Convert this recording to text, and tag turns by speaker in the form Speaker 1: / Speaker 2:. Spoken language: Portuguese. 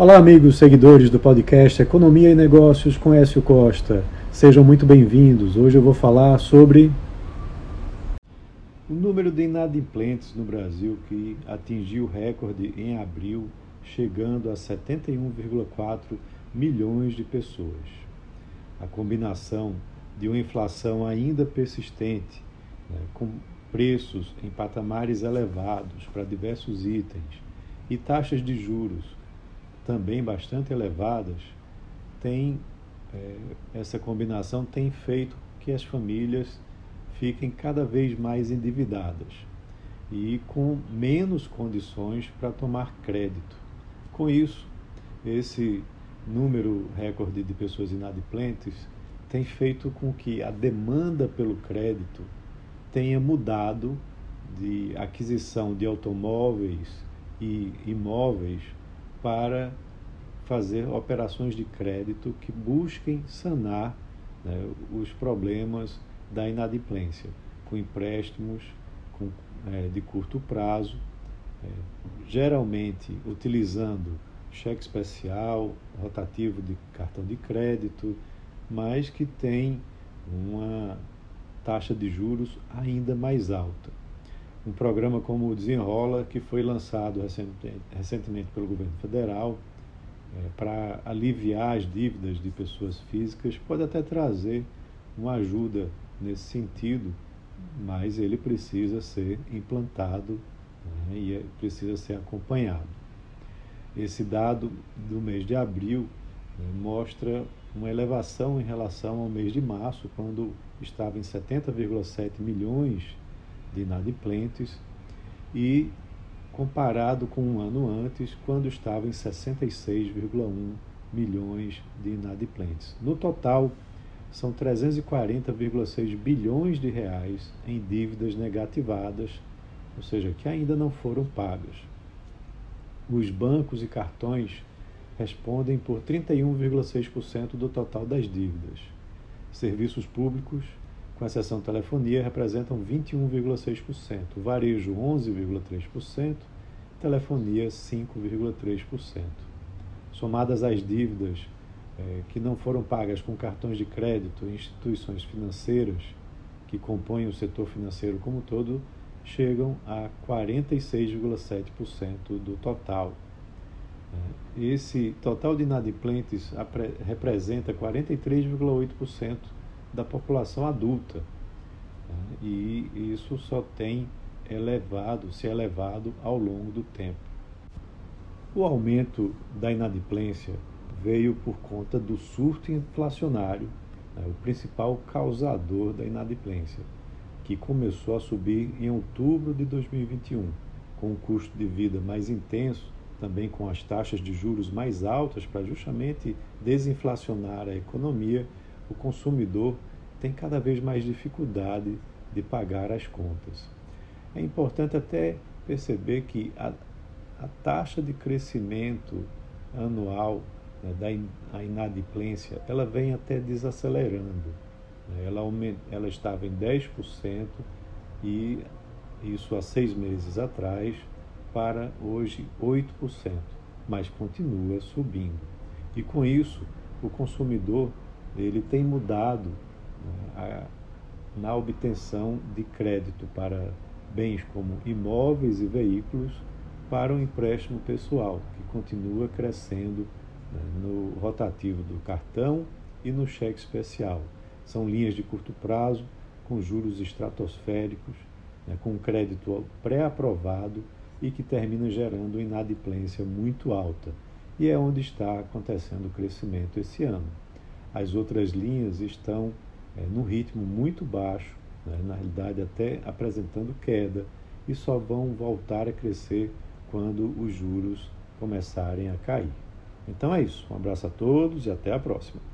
Speaker 1: Olá, amigos seguidores do podcast Economia e Negócios com Écio Costa. Sejam muito bem-vindos. Hoje eu vou falar sobre o número de inadimplentes no Brasil que atingiu recorde em abril, chegando a 71,4 milhões de pessoas. A combinação de uma inflação ainda persistente, né, com preços em patamares elevados para diversos itens e taxas de juros também bastante elevadas, tem é, essa combinação tem feito que as famílias fiquem cada vez mais endividadas e com menos condições para tomar crédito. Com isso, esse número recorde de pessoas inadimplentes tem feito com que a demanda pelo crédito tenha mudado de aquisição de automóveis e imóveis para fazer operações de crédito que busquem sanar né, os problemas da inadimplência, com empréstimos com, é, de curto prazo, é, geralmente utilizando cheque especial, rotativo de cartão de crédito, mas que tem uma taxa de juros ainda mais alta. Um programa como o Desenrola, que foi lançado recentemente pelo governo federal, é, para aliviar as dívidas de pessoas físicas, pode até trazer uma ajuda nesse sentido, mas ele precisa ser implantado né, e é, precisa ser acompanhado. Esse dado do mês de abril né, mostra uma elevação em relação ao mês de março, quando estava em 70,7 milhões de inadimplentes e comparado com um ano antes, quando estava em 66,1 milhões de inadimplentes. No total, são 340,6 bilhões de reais em dívidas negativadas, ou seja, que ainda não foram pagas. Os bancos e cartões respondem por 31,6% do total das dívidas. Serviços públicos, com exceção de telefonia, representam 21,6%, varejo 11,3%, telefonia 5,3%. Somadas as dívidas é, que não foram pagas com cartões de crédito e instituições financeiras que compõem o setor financeiro como todo, chegam a 46,7% do total. É, esse total de inadimplentes representa 43,8% da população adulta. É, e isso só tem elevado, se elevado ao longo do tempo. O aumento da inadimplência veio por conta do surto inflacionário, né, o principal causador da inadimplência, que começou a subir em outubro de 2021, com um custo de vida mais intenso, também com as taxas de juros mais altas para justamente desinflacionar a economia, o consumidor tem cada vez mais dificuldade de pagar as contas. É importante até perceber que a, a taxa de crescimento anual né, da inadimplência ela vem até desacelerando. Né? Ela, ela estava em 10% e isso há seis meses atrás para hoje 8%, mas continua subindo. E com isso o consumidor ele tem mudado né, a, na obtenção de crédito para bens como imóveis e veículos para o empréstimo pessoal, que continua crescendo né, no rotativo do cartão e no cheque especial. São linhas de curto prazo, com juros estratosféricos, né, com crédito pré-aprovado e que termina gerando inadimplência muito alta. E é onde está acontecendo o crescimento esse ano. As outras linhas estão é, num ritmo muito baixo, né, na realidade até apresentando queda, e só vão voltar a crescer quando os juros começarem a cair. Então é isso. Um abraço a todos e até a próxima.